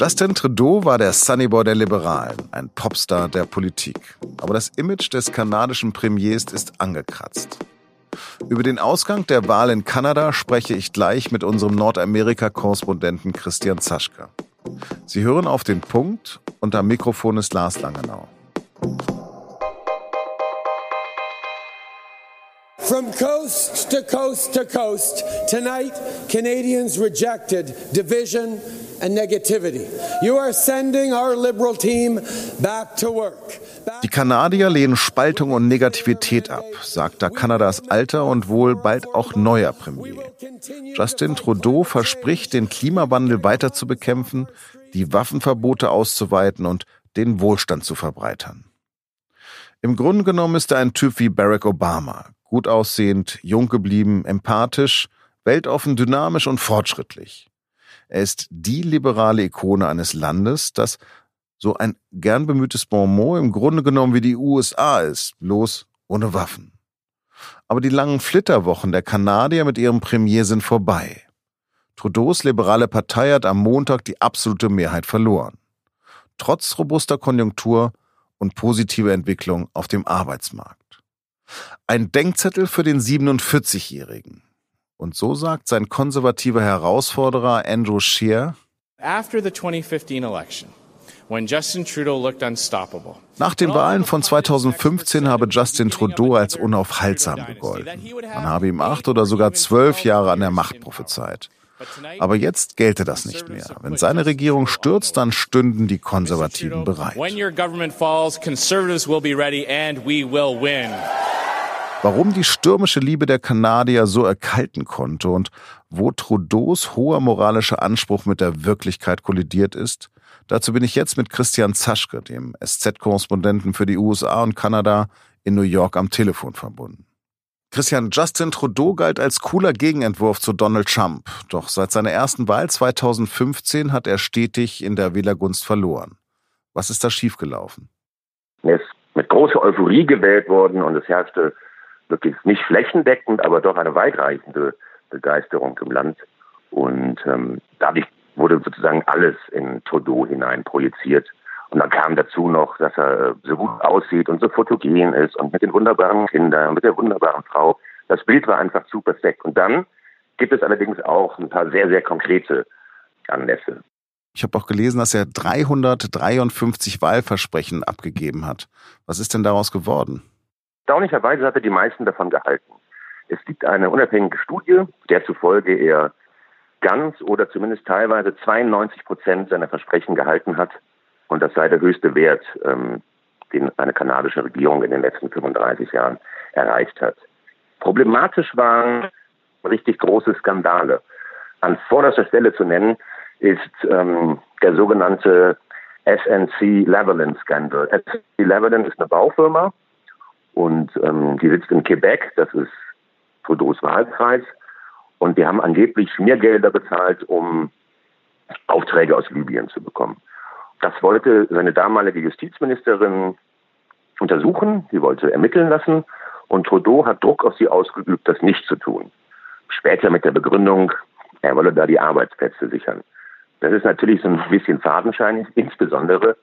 Justin Trudeau war der Sunnyboy der Liberalen, ein Popstar der Politik. Aber das Image des kanadischen Premiers ist angekratzt. Über den Ausgang der Wahl in Kanada spreche ich gleich mit unserem Nordamerika-Korrespondenten Christian Zaschka. Sie hören auf den Punkt und am Mikrofon ist Lars Langenau. From coast to coast to coast, tonight Canadians rejected division and negativity. You are sending our liberal team back to work. Die Kanadier lehnen Spaltung und Negativität ab, sagt da Kanadas alter und wohl bald auch neuer Premier. Justin Trudeau verspricht, den Klimawandel weiter zu bekämpfen, die Waffenverbote auszuweiten und den Wohlstand zu verbreitern. Im Grunde genommen ist er ein Typ wie Barack Obama, gut aussehend, jung geblieben, empathisch, weltoffen, dynamisch und fortschrittlich. Er ist die liberale Ikone eines Landes, das so ein gern bemühtes Bonmot im Grunde genommen wie die USA ist, bloß ohne Waffen. Aber die langen Flitterwochen der Kanadier mit ihrem Premier sind vorbei. Trudeaus liberale Partei hat am Montag die absolute Mehrheit verloren. Trotz robuster Konjunktur und positiver Entwicklung auf dem Arbeitsmarkt. Ein Denkzettel für den 47-Jährigen. Und so sagt sein konservativer Herausforderer Andrew Scheer, After the 2015 election, nach den Wahlen von 2015 habe Justin Trudeau als unaufhaltsam gegolten. Man habe ihm acht oder sogar zwölf Jahre an der Macht prophezeit. Aber jetzt gelte das nicht mehr. Wenn seine Regierung stürzt, dann stünden die Konservativen bereit. Warum die stürmische Liebe der Kanadier so erkalten konnte und wo Trudeaus hoher moralischer Anspruch mit der Wirklichkeit kollidiert ist, dazu bin ich jetzt mit Christian Zaschke, dem SZ-Korrespondenten für die USA und Kanada in New York am Telefon verbunden. Christian, Justin Trudeau galt als cooler Gegenentwurf zu Donald Trump, doch seit seiner ersten Wahl 2015 hat er stetig in der Wählergunst verloren. Was ist da schiefgelaufen? Er ist mit großer Euphorie gewählt worden und es herrschte wirklich nicht flächendeckend, aber doch eine weitreichende Begeisterung im Land. Und ähm, dadurch wurde sozusagen alles in Trudeau hinein projiziert. Und dann kam dazu noch, dass er so gut aussieht und so fotogen ist und mit den wunderbaren Kindern, mit der wunderbaren Frau. Das Bild war einfach zu perfekt. Und dann gibt es allerdings auch ein paar sehr, sehr konkrete Anlässe. Ich habe auch gelesen, dass er 353 Wahlversprechen abgegeben hat. Was ist denn daraus geworden? Erstaunlicherweise hat er die meisten davon gehalten. Es gibt eine unabhängige Studie, der zufolge er ganz oder zumindest teilweise 92 Prozent seiner Versprechen gehalten hat. Und das sei der höchste Wert, ähm, den eine kanadische Regierung in den letzten 35 Jahren erreicht hat. Problematisch waren richtig große Skandale. An vorderster Stelle zu nennen ist ähm, der sogenannte SNC Lavalin Skandal. SNC Lavalin ist eine Baufirma, und ähm, die sitzt in Quebec, das ist Trudeaus Wahlkreis. Und die haben angeblich Schmiergelder bezahlt, um Aufträge aus Libyen zu bekommen. Das wollte seine damalige Justizministerin untersuchen, sie wollte ermitteln lassen und Trudeau hat Druck auf sie ausgeübt, das nicht zu tun. Später mit der Begründung, er wolle da die Arbeitsplätze sichern. Das ist natürlich so ein bisschen fadenscheinig, insbesondere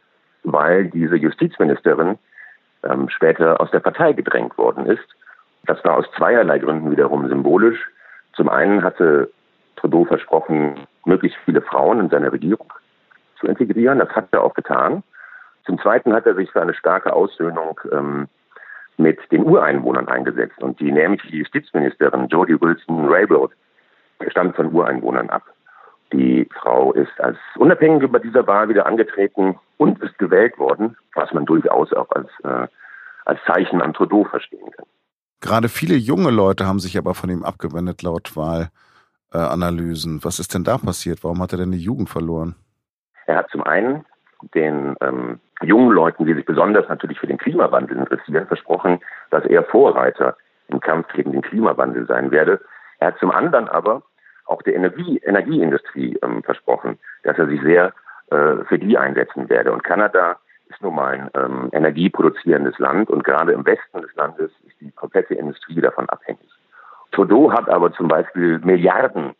weil diese Justizministerin ähm, später aus der Partei gedrängt worden ist. Das war aus zweierlei Gründen wiederum symbolisch. Zum einen hatte Trudeau versprochen, möglichst viele Frauen in seine Regierung zu integrieren. Das hat er auch getan. Zum Zweiten hat er sich für eine starke Aussöhnung ähm, mit den Ureinwohnern eingesetzt. Und die nämliche Justizministerin Jodie Wilson-Raybould stammt von Ureinwohnern ab. Die Frau ist als unabhängig über dieser Wahl wieder angetreten und ist gewählt worden, was man durchaus auch als, äh, als Zeichen an Trudeau verstehen kann. Gerade viele junge Leute haben sich aber von ihm abgewendet, laut Wahlanalysen. Äh, was ist denn da passiert? Warum hat er denn die Jugend verloren? Er hat zum einen den ähm, jungen Leuten, die sich besonders natürlich für den Klimawandel interessieren, versprochen, dass er Vorreiter im Kampf gegen den Klimawandel sein werde. Er hat zum anderen aber auch der Energie, Energieindustrie ähm, versprochen, dass er sich sehr äh, für die einsetzen werde. Und Kanada ist nun mal ein ähm, energieproduzierendes Land und gerade im Westen des Landes ist die komplette Industrie davon abhängig. Trudeau hat aber zum Beispiel Milliarden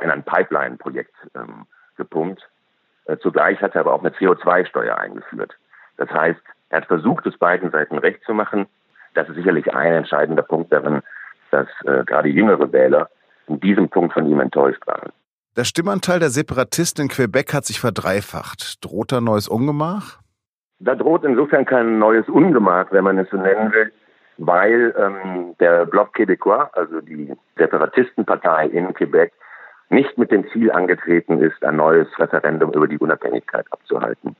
in ein Pipeline-Projekt ähm, gepumpt, zugleich hat er aber auch eine CO2-Steuer eingeführt. Das heißt, er hat versucht, es beiden Seiten recht zu machen. Das ist sicherlich ein entscheidender Punkt darin, dass äh, gerade jüngere Wähler in diesem Punkt von ihm enttäuscht waren. Der Stimmanteil der Separatisten in Quebec hat sich verdreifacht. Droht da neues Ungemach? Da droht insofern kein neues Ungemach, wenn man es so nennen will, weil ähm, der Bloc Québécois, also die Separatistenpartei in Quebec, nicht mit dem Ziel angetreten ist, ein neues Referendum über die Unabhängigkeit abzuhalten.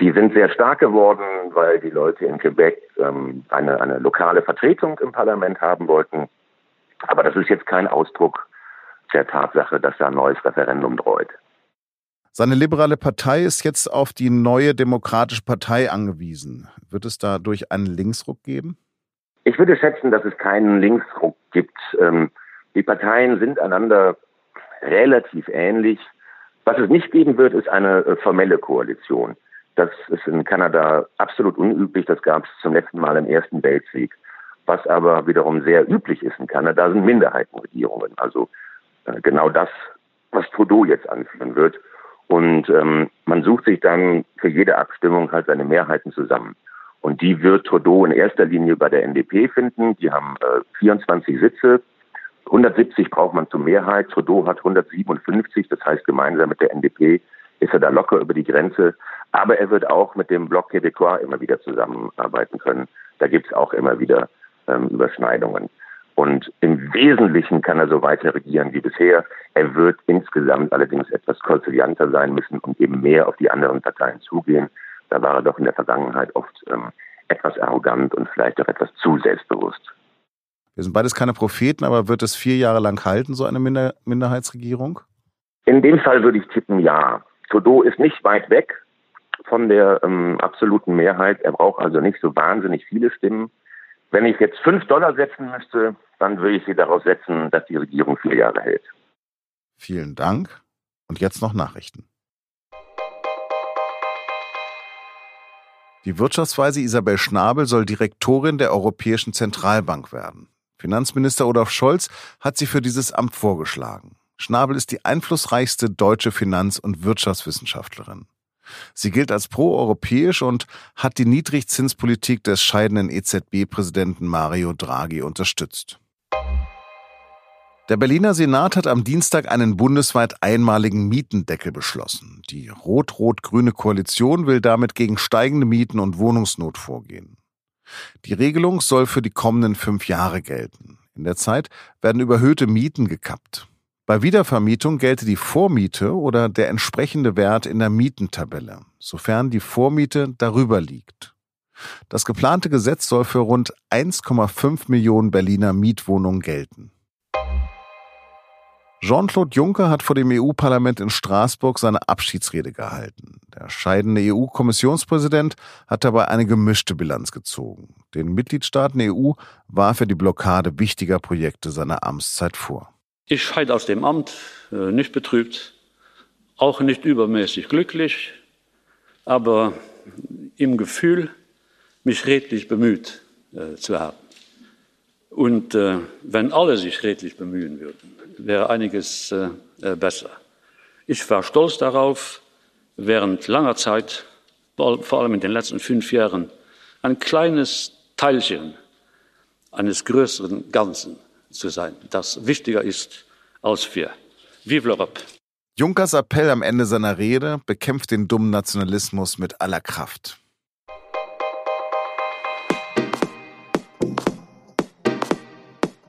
Die sind sehr stark geworden, weil die Leute in Quebec ähm, eine, eine lokale Vertretung im Parlament haben wollten. Aber das ist jetzt kein Ausdruck der Tatsache, dass da ein neues Referendum droht. Seine liberale Partei ist jetzt auf die neue Demokratische Partei angewiesen. Wird es dadurch einen Linksruck geben? Ich würde schätzen, dass es keinen Linksruck gibt. Ähm, die Parteien sind einander relativ ähnlich. Was es nicht geben wird, ist eine äh, formelle Koalition. Das ist in Kanada absolut unüblich. Das gab es zum letzten Mal im Ersten Weltkrieg. Was aber wiederum sehr üblich ist in Kanada, sind Minderheitenregierungen. Also äh, genau das, was Trudeau jetzt anführen wird. Und ähm, man sucht sich dann für jede Abstimmung halt seine Mehrheiten zusammen. Und die wird Trudeau in erster Linie bei der NDP finden. Die haben äh, 24 Sitze. 170 braucht man zur Mehrheit. Trudeau hat 157. Das heißt, gemeinsam mit der NDP ist er da locker über die Grenze. Aber er wird auch mit dem Bloc Québécois immer wieder zusammenarbeiten können. Da gibt es auch immer wieder ähm, Überschneidungen. Und im Wesentlichen kann er so weiter regieren wie bisher. Er wird insgesamt allerdings etwas konzilianter sein müssen und eben mehr auf die anderen Parteien zugehen. Da war er doch in der Vergangenheit oft ähm, etwas arrogant und vielleicht auch etwas zu selbstbewusst. Wir sind beides keine Propheten, aber wird es vier Jahre lang halten, so eine Minder Minderheitsregierung? In dem Fall würde ich tippen, ja. Trudeau ist nicht weit weg von der ähm, absoluten Mehrheit. Er braucht also nicht so wahnsinnig viele Stimmen. Wenn ich jetzt fünf Dollar setzen müsste, dann würde ich sie daraus setzen, dass die Regierung vier Jahre hält. Vielen Dank. Und jetzt noch Nachrichten. Die Wirtschaftsweise Isabel Schnabel soll Direktorin der Europäischen Zentralbank werden. Finanzminister Olaf Scholz hat sie für dieses Amt vorgeschlagen. Schnabel ist die einflussreichste deutsche Finanz- und Wirtschaftswissenschaftlerin. Sie gilt als proeuropäisch und hat die Niedrigzinspolitik des scheidenden EZB-Präsidenten Mario Draghi unterstützt. Der Berliner Senat hat am Dienstag einen bundesweit einmaligen Mietendeckel beschlossen. Die rot-rot-grüne Koalition will damit gegen steigende Mieten und Wohnungsnot vorgehen. Die Regelung soll für die kommenden fünf Jahre gelten. In der Zeit werden überhöhte Mieten gekappt. Bei Wiedervermietung gelte die Vormiete oder der entsprechende Wert in der Mietentabelle, sofern die Vormiete darüber liegt. Das geplante Gesetz soll für rund 1,5 Millionen Berliner Mietwohnungen gelten. Jean-Claude Juncker hat vor dem EU-Parlament in Straßburg seine Abschiedsrede gehalten. Der scheidende EU-Kommissionspräsident hat dabei eine gemischte Bilanz gezogen. Den Mitgliedstaaten der EU warf er die Blockade wichtiger Projekte seiner Amtszeit vor. Ich scheide aus dem Amt äh, nicht betrübt, auch nicht übermäßig glücklich, aber im Gefühl, mich redlich bemüht äh, zu haben. Und äh, wenn alle sich redlich bemühen würden, wäre einiges äh, äh, besser. Ich war stolz darauf, während langer Zeit, vor allem in den letzten fünf Jahren, ein kleines Teilchen eines größeren Ganzen zu sein, das wichtiger ist als wir. Vive l'Europe! Junkers Appell am Ende seiner Rede bekämpft den dummen Nationalismus mit aller Kraft.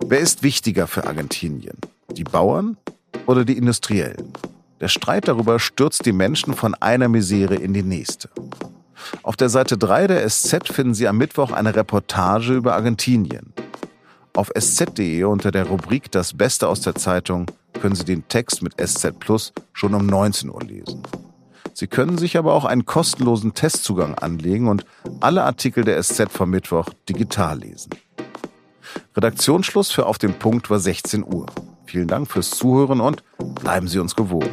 Wer ist wichtiger für Argentinien? Die Bauern oder die Industriellen? Der Streit darüber stürzt die Menschen von einer Misere in die nächste. Auf der Seite 3 der SZ finden Sie am Mittwoch eine Reportage über Argentinien. Auf sz.de unter der Rubrik Das Beste aus der Zeitung können Sie den Text mit SZ Plus schon um 19 Uhr lesen. Sie können sich aber auch einen kostenlosen Testzugang anlegen und alle Artikel der SZ vom Mittwoch digital lesen. Redaktionsschluss für Auf den Punkt war 16 Uhr. Vielen Dank fürs Zuhören und bleiben Sie uns gewogen.